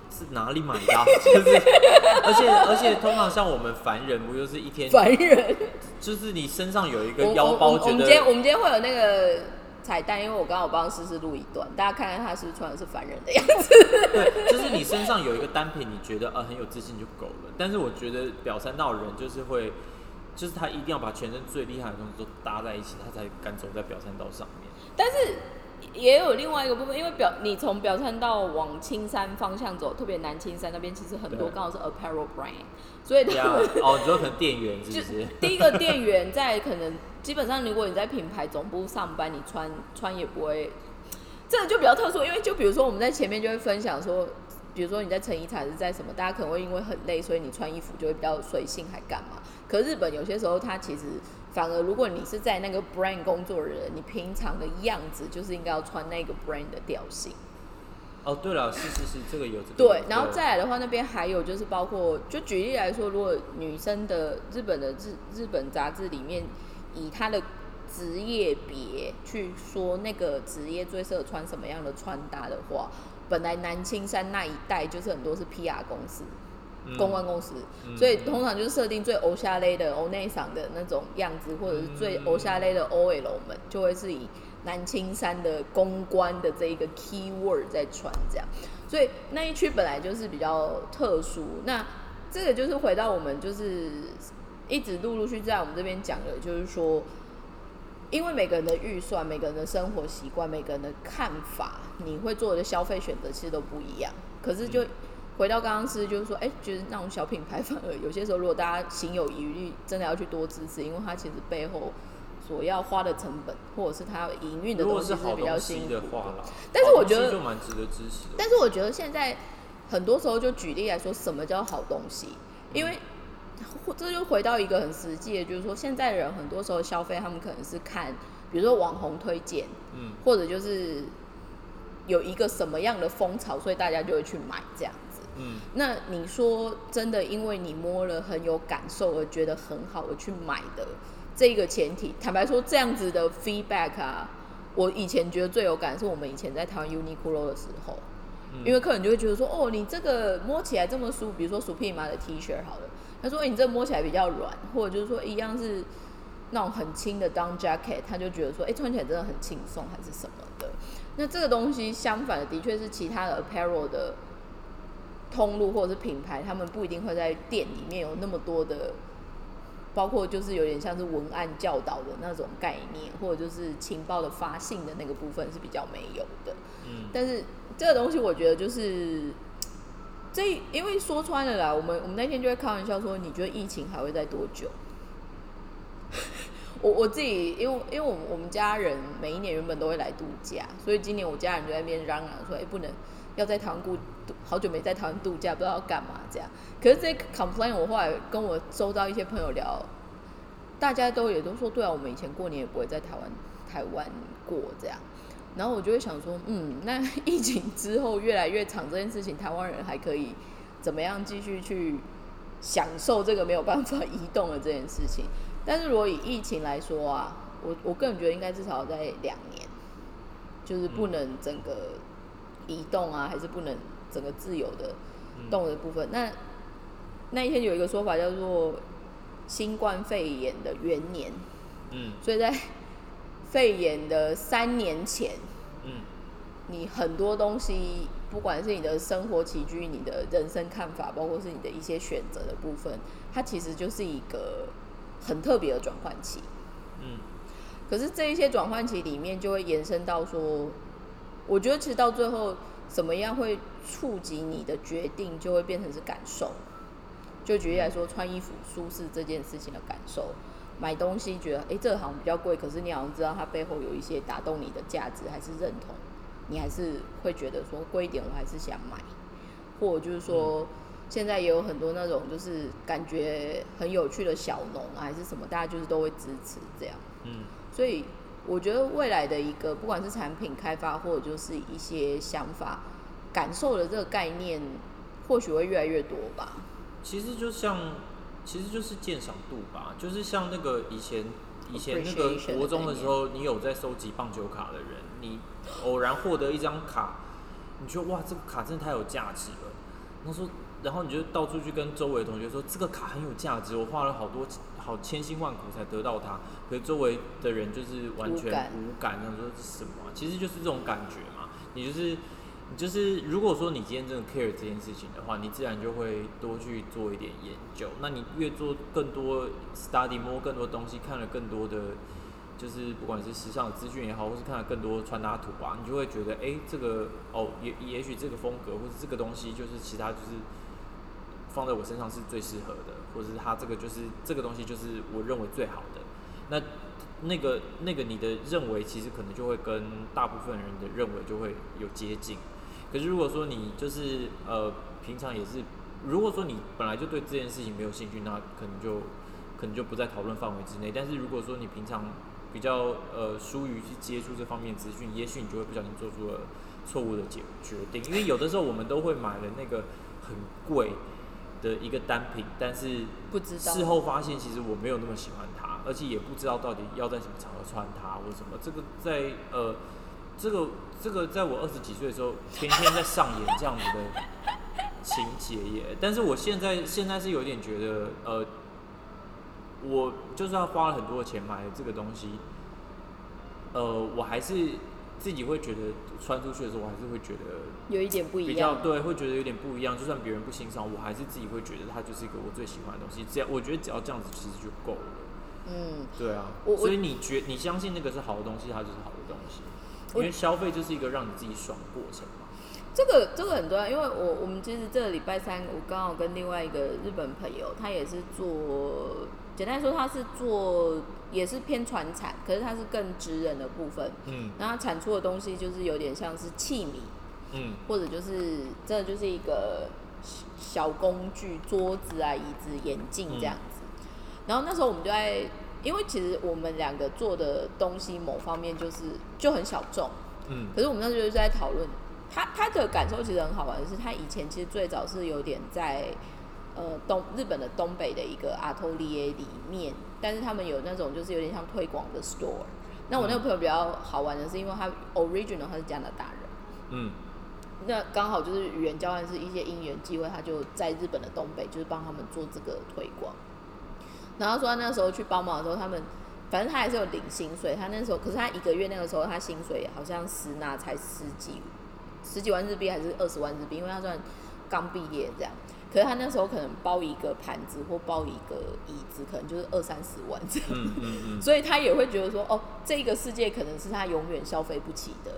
是哪里买的啊、就是，而且而且通常像我们凡人，不就是一天，凡人。就是你身上有一个我我腰包，觉得我们今天我们今天会有那个彩蛋，因为我刚好帮思思录一段，大家看看他是不是穿的是凡人的样子。对，就是你身上有一个单品，你觉得呃很有自信就够了。但是我觉得表三道的人就是会，就是他一定要把全身最厉害的东西都搭在一起，他才敢走在表三道上面。但是也有另外一个部分，因为表你从表参道往青山方向走，特别南青山那边其实很多对刚好是 apparel brand，所以他呀们，哦，你说可能店员是就不是？第一个店员在可能基本上，如果你在品牌总部上班，你穿穿也不会，这个就比较特殊，因为就比如说我们在前面就会分享说，比如说你在成衣厂是在什么，大家可能会因为很累，所以你穿衣服就会比较随性，还干嘛？可日本有些时候它其实反而，如果你是在那个 brand 工作的人，你平常的样子就是应该要穿那个 brand 的调性。哦，对了，是是是，这个有这个对，然后再来的话，那边还有就是包括，就举例来说，如果女生的日本的日日本杂志里面，以她的职业别去说那个职业最适合穿什么样的穿搭的话，本来南青山那一带就是很多是 PR 公司。嗯公关公司，嗯所以通常就是设定最欧夏类的欧内赏的那种样子，或者是最欧夏类的 OL 们，就会是以南青山的公关的这一个 keyword 在穿这样。所以那一区本来就是比较特殊。那这个就是回到我们就是一直陆陆续续在我们这边讲的，就是说，因为每个人的预算、每个人的生活习惯、每个人的看法，你会做的消费选择其实都不一样。可是就回到刚刚是，就是说，哎、觉得那种小品牌反而有些时候，如果大家心有余力，真的要去多支持，因为它其实背后所要花的成本，或者是它营运的东西是比较辛苦但是我觉得就蛮值得支持的。但是我觉得现在很多时候就举例来说，什么叫好东西？因为这就回到一个很实际的，就是说现在人很多时候消费，他们可能是看，比如说网红推荐，嗯或者就是有一个什么样的风潮，所以大家就会去买这样子。嗯那你说真的，因为你摸了很有感受而觉得很好而去买的这个前提，坦白说，这样子的 feedback 啊，我以前觉得最有感是我们以前在台湾 Uniqlo 的时候，嗯因为客人就会觉得说，哦，你这个摸起来这么舒服，比如说 Supreme 的 T 恤好了，他说、欸你这摸起来比较软，或者就是说一样是那种很轻的 down jacket，他就觉得说，哎、穿起来真的很轻松，还是什么的。那这个东西相反的，的确是其他的 apparel 的通路或者是品牌，他们不一定会在店里面有那么多的，包括就是有点像是文案教导的那种概念，或者就是情报的发信的那个部分是比较没有的。嗯但是这个东西，我觉得就是这，因为说穿了啦，我们我们那天就会开玩笑说，你觉得疫情还会在多久？我我自己，因为因为我们我们家人每一年原本都会来度假，所以今年我家人就在那边嚷嚷说，哎、不能要在台湾度，好久没在台湾度假，不知道要干嘛这样。可是这 complain 我后来跟我周遭一些朋友聊，大家都也都说，对啊，我们以前过年也不会在台湾台湾过这样。然后我就会想说，嗯，那疫情之后越来越长这件事情，台湾人还可以怎么样继续去享受这个没有办法移动的这件事情？但是如果以疫情来说啊，我我个人觉得应该至少在两年，就是不能整个移动啊，还是不能整个自由的动的部分。那那一天有一个说法叫做新冠肺炎的元年，嗯。所以在 肺炎的三年前，嗯。你很多东西，不管是你的生活起居、你的人生看法，包括是你的一些选择的部分，它其实就是一个很特别的转换期。嗯。可是这一些转换期里面，就会延伸到说，我觉得其实到最后，怎么样会触及你的决定，就会变成是感受。就举例来说，穿衣服舒适这件事情的感受，买东西觉得，诶这个好像比较贵，可是你好像知道它背后有一些打动你的价值，还是认同，你还是会觉得说贵一点，我还是想买。或者就是说，现在也有很多那种就是感觉很有趣的小农啊，还是什么，大家就是都会支持这样。嗯所以我觉得未来的一个不管是产品开发或者就是一些想法、感受的这个概念，或许会越来越多吧。其实就像，其实就是鉴赏度吧，就是像那个以前以前那个国中的时候，你有在收集棒球卡的人，你偶然获得一张卡，你觉得哇，这个卡真的太有价值了。然后说，然后你就到处去跟周围的同学说，这个卡很有价值，我花了好多好千辛万苦才得到它，可是周围的人就是完全无感无感，想说这是什么啊、其实就是这种感觉嘛。你就是你就是，如果说你今天真的 care 这件事情的话，你自然就会多去做一点研究。那你越做更多 study 摸更多东西，看了更多的，就是不管是时尚的资讯也好，或是看了更多穿搭图啊，你就会觉得，哎、这个哦，也也许这个风格或者这个东西，就是其他就是放在我身上是最适合的，或是他这个就是这个东西就是我认为最好的。那那个那个你的认为其实可能就会跟大部分人的认为就会有接近。可是如果说你就是呃平常也是，如果说你本来就对这件事情没有兴趣，那可能就可能就不在讨论范围之内。但是如果说你平常比较呃疏于去接触这方面资讯，也许你就会不小心做出了错误的决决定。因为有的时候我们都会买了那个很贵的一个单品，但是不知道事后发现其实我没有那么喜欢它，而且也不知道到底要在什么场合穿它或什么。这个在呃，这个这个在我二十几岁的时候，天天在上演这样子的情节耶。但是我现在现在是有点觉得，呃，我就算花了很多钱买了这个东西，呃，我还是自己会觉得穿出去的时候，我还是会觉得有一点不一比较样。对，会觉得有点不一样。就算别人不欣赏，我还是自己会觉得它就是一个我最喜欢的东西。只要我觉得只要这样子，其实就够了。嗯，对啊，所以你觉你相信那个是好的东西，它就是好的东西。因为消费就是一个让你自己爽的过程嘛。这个这个很重要，因为我我们其实这个礼拜三，我刚好跟另外一个日本朋友，他也是做，简单来说它是做也是偏传产，可是它是更职人的部分，嗯然后他产出的东西就是有点像是器皿，嗯或者就是真的就是一个小工具，桌子啊、椅子、眼镜这样子。然后那时候我们就在，因为其实我们两个做的东西某方面就是就很小众，嗯可是我们那时候就在讨论，他他的感受其实很好玩的是，他以前其实最早是有点在呃东日本的东北的一个阿托利耶里面，但是他们有那种就是有点像推广的 store。那我那个朋友比较好玩的是，因为他 original 他是加拿大人。嗯那刚好就是语言交换是一些因缘机会，他就在日本的东北，就是帮他们做这个推广。然后说他那时候去帮忙的时候，他们反正他还是有领薪水，他那时候可是他一个月那个时候他薪水好像实拿才十几十几万日币还是二十万日币，因为他算刚毕业这样。可是他那时候可能包一个盘子或包一个椅子，可能就是二三十万这样。嗯嗯嗯所以他也会觉得说，哦，这个世界可能是他永远消费不起的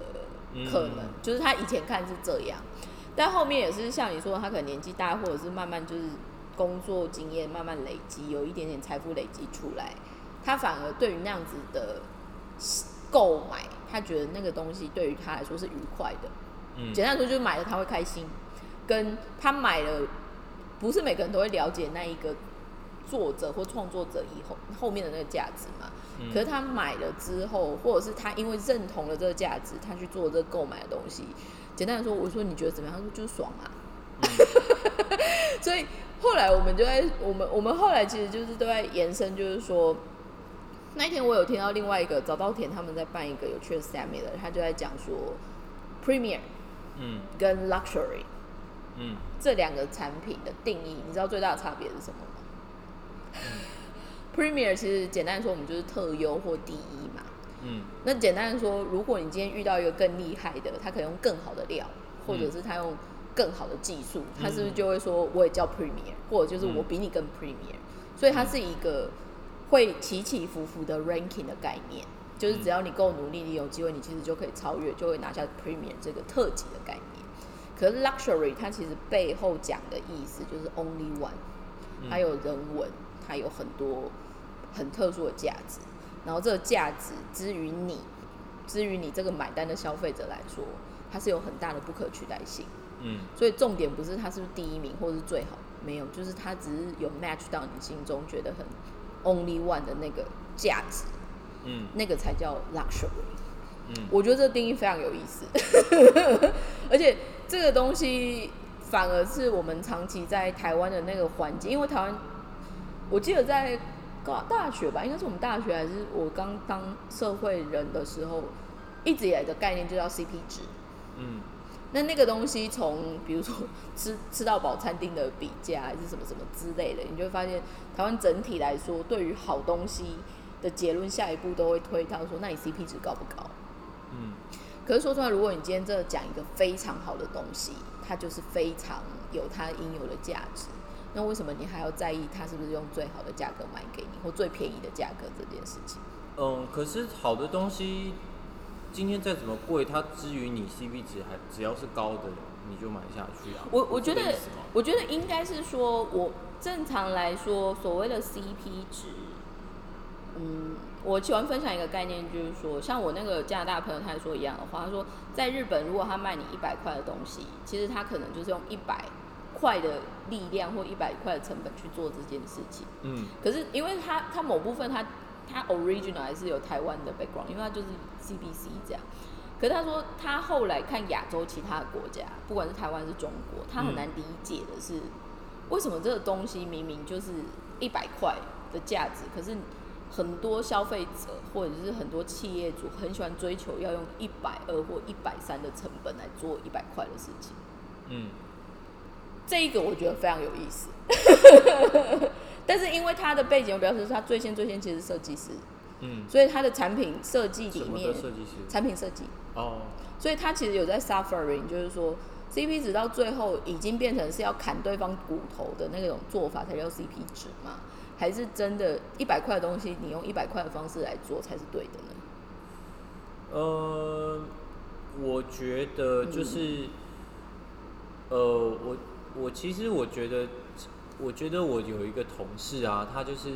可能，嗯就是他以前看是这样，但后面也是像你说，他可能年纪大，或者是慢慢就是工作经验慢慢累积，有一点点财富累积出来，他反而对于那样子的购买，他觉得那个东西对于他来说是愉快的。嗯简单说，就是买了他会开心，跟他买了，不是每个人都会了解那一个作者或创作者以后后面的那个价值嘛。嗯可是他买了之后，或者是他因为认同了这个价值，他去做这个购买的东西。简单的说，我说你觉得怎么样？他说就是爽啊。所以后来我们就在我们我们后来其实就是都在延伸，就是说那一天我有听到另外一个早稻田他们在办一个有趣的 seminar，他就在讲说 premier 嗯跟 luxury 嗯。这两个产品的定义，你知道最大的差别是什么吗、Premier 其实简单地说，我们就是特优或第一嘛。嗯。那简单的说，如果你今天遇到一个更厉害的，他可以用更好的料，或者是他用更好的技术，他是不是就会说我也叫 Premier，或者就是我比你更 Premier？所以它是一个会起起伏伏的 ranking 的概念，就是只要你够努力，你有机会，你其实就可以超越，就会拿下 Premier 这个特级的概念。可是 Luxury 它其实背后讲的意思就是 Only One，它有人文，它有很多很特殊的价值。然后这个价值之于你，之于你这个买单的消费者来说，它是有很大的不可取代性。嗯所以重点不是它是不是第一名或者是最好，没有，就是它只是有 match 到你心中觉得很 only one 的那个价值，嗯那个才叫 luxury。嗯我觉得这个定义非常有意思，而且这个东西反而是我们长期在台湾的那个环境，因为台湾，我记得在高大学吧，应该是我们大学还是我刚当社会人的时候，一直以来的概念就叫 CP 值。嗯那那个东西从比如说吃吃到饱餐厅的比价还是什么什么之类的，你就会发现台湾整体来说，对于好东西的结论，下一步都会推到说，那你 CP 值高不高？嗯可是说出来，如果你今天真的讲一个非常好的东西，它就是非常有它应有的价值，那为什么你还要在意它是不是用最好的价格卖给你，或最便宜的价格这件事情？嗯，可是好的东西，今天再怎么贵，它至于你 CP 值还只要是高的，你就买下去啊。我我觉得我觉得应该是说，我正常来说，所谓的 CP 值，嗯，我喜欢分享一个概念，就是说，像我那个加拿大朋友，他也说一样的话，他说，在日本，如果他卖你一百块的东西，其实他可能就是用一百块的力量或一百块的成本去做这件事情。嗯可是因为他他某部分他他 original 还是有台湾的 background，因为他就是 CBC 这样。可是他说他后来看亚洲其他的国家，不管是台湾是中国，他很难理解的是，为什么这个东西明明就是一百块的价值，可是很多消费者或者是很多企业主很喜欢追求要用一百二或一百三的成本来做一百块的事情。嗯这一个我觉得非常有意思，但是因为他的背景，我表示他最先最先其实是设计师，嗯，所以他的产品设计里面的设计师？产品设计，哦，所以他其实有在 suffering，就是说 CP 值到最后已经变成是要砍对方骨头的那种做法才叫 CP 值嘛？还是真的一百块的东西，你用一百块的方式来做才是对的呢？呃，我觉得嗯。就是，呃，我我其实我觉得，我觉得我有一个同事啊，他就是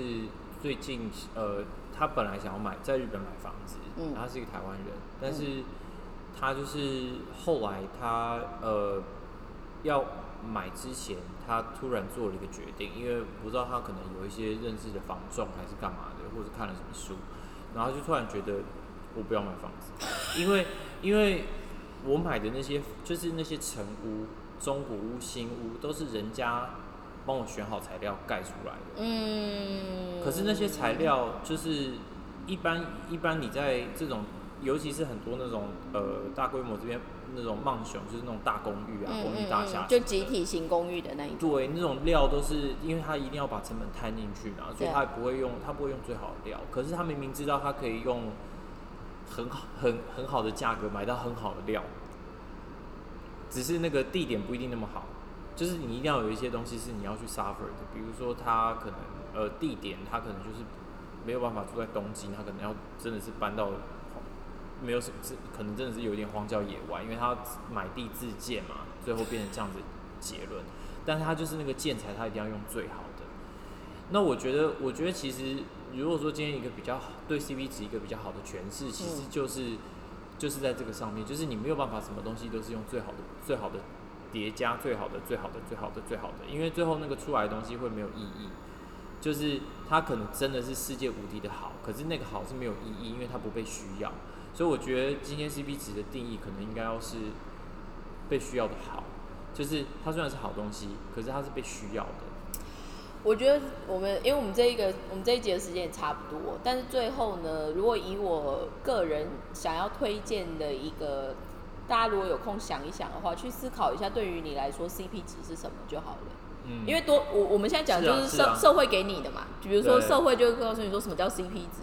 最近呃，他本来想要买在日本买房子，嗯。他是一个台湾人，但是他就是后来他呃要买之前，他突然做了一个决定，因为不知道他可能有一些认识的房仲还是干嘛的，或者看了什么书，然后就突然觉得我不要买房子，因为因为我买的那些就是那些成屋、中古屋、新屋，都是人家帮我选好材料盖出来的。嗯，可是那些材料就是一般一般你在这种，尤其是很多那种呃大规模这边那种曼熊，就是那种大公寓啊、公寓大厦，就集体型公寓的那一种。对，那种料都是因为他一定要把成本摊进去嘛，所以他也不会用他不会用最好的料。可是他明明知道他可以用很好很很好的价格买到很好的料，只是那个地点不一定那么好。就是你一定要有一些东西是你要去 suffer 的，比如说他可能呃地点他可能就是没有办法住在东京，他可能要真的是搬到没有什么，是可能真的是有点荒郊野外，因为他买地自建嘛，最后变成这样子结论。但是他就是那个建材，他一定要用最好的。那我觉得，我觉得其实如果说今天一个比较好对 CP 值一个比较好的诠释，其实就是、就是在这个上面，就是你没有办法什么东西都是用最好的最好的叠加最好的最好的最好的最好的，因为最后那个出来的东西会没有意义。就是它可能真的是世界无敌的好，可是那个好是没有意义，因为它不被需要。所以我觉得今天 CP 值的定义可能应该要是被需要的好，就是它虽然是好东西，可是它是被需要的。我觉得我们，因为我们这一个我们这一节的时间也差不多，但是最后呢，如果以我个人想要推荐的一个，大家如果有空想一想的话，去思考一下，对于你来说 CP 值是什么就好了。嗯，因为多我我们现在讲就是社、社会给你的嘛，比如说社会就会告诉你说什么叫 CP 值，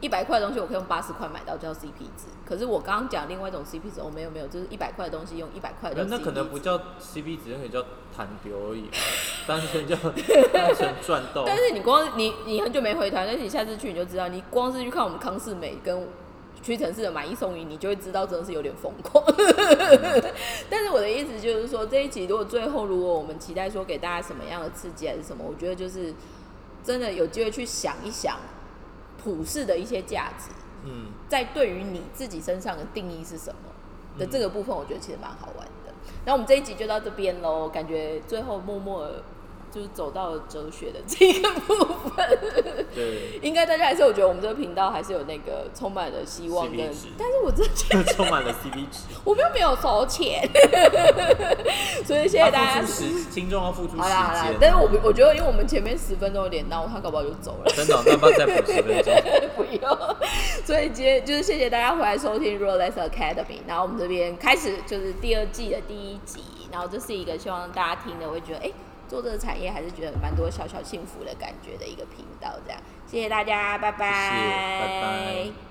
一百块的东西我可以用八十块买到叫 CP 值，可是我刚刚讲另外一种 CP 值，我、没有没有，就是一百块的东西用一百块的那那可能不叫 CP 值，那可能叫弹丢而已，单纯叫 单纯赚到。但是你光你你很久没回团，但是你下次去你就知道，你光是去看我们康世美跟屈臣氏的买一送一，你就会知道真的是有点疯狂。但是我的意思就是说，这一集如果最后如果我们期待说给大家什么样的刺激还是什么，我觉得就是真的有机会去想一想普世的一些价值，嗯，在对于你自己身上的定义是什么的这个部分，我觉得其实蛮好玩的。然后我们这一集就到这边喽，感觉最后默默地就是走到了哲学的这个部分。对，应该大家还是我觉得我们这个频道还是有那个充满了希望跟，但是我真的觉得充满了 CP 值。我们又没有收钱，所以谢谢大家时，听众要付出时好啦好啦，。但是我我觉得，因为我们前面十分钟有点闹，他搞不好就走了。真的，那要不要再补十分钟？不用，所以今天就是谢谢大家回来收听 Rolex Academy，然后我们这边开始就是第二季的第一集，然后这是一个希望大家听的会觉得，哎、做这个产业还是觉得蛮多小小幸福的感觉的一个频道，这样，谢谢大家，拜拜，拜拜。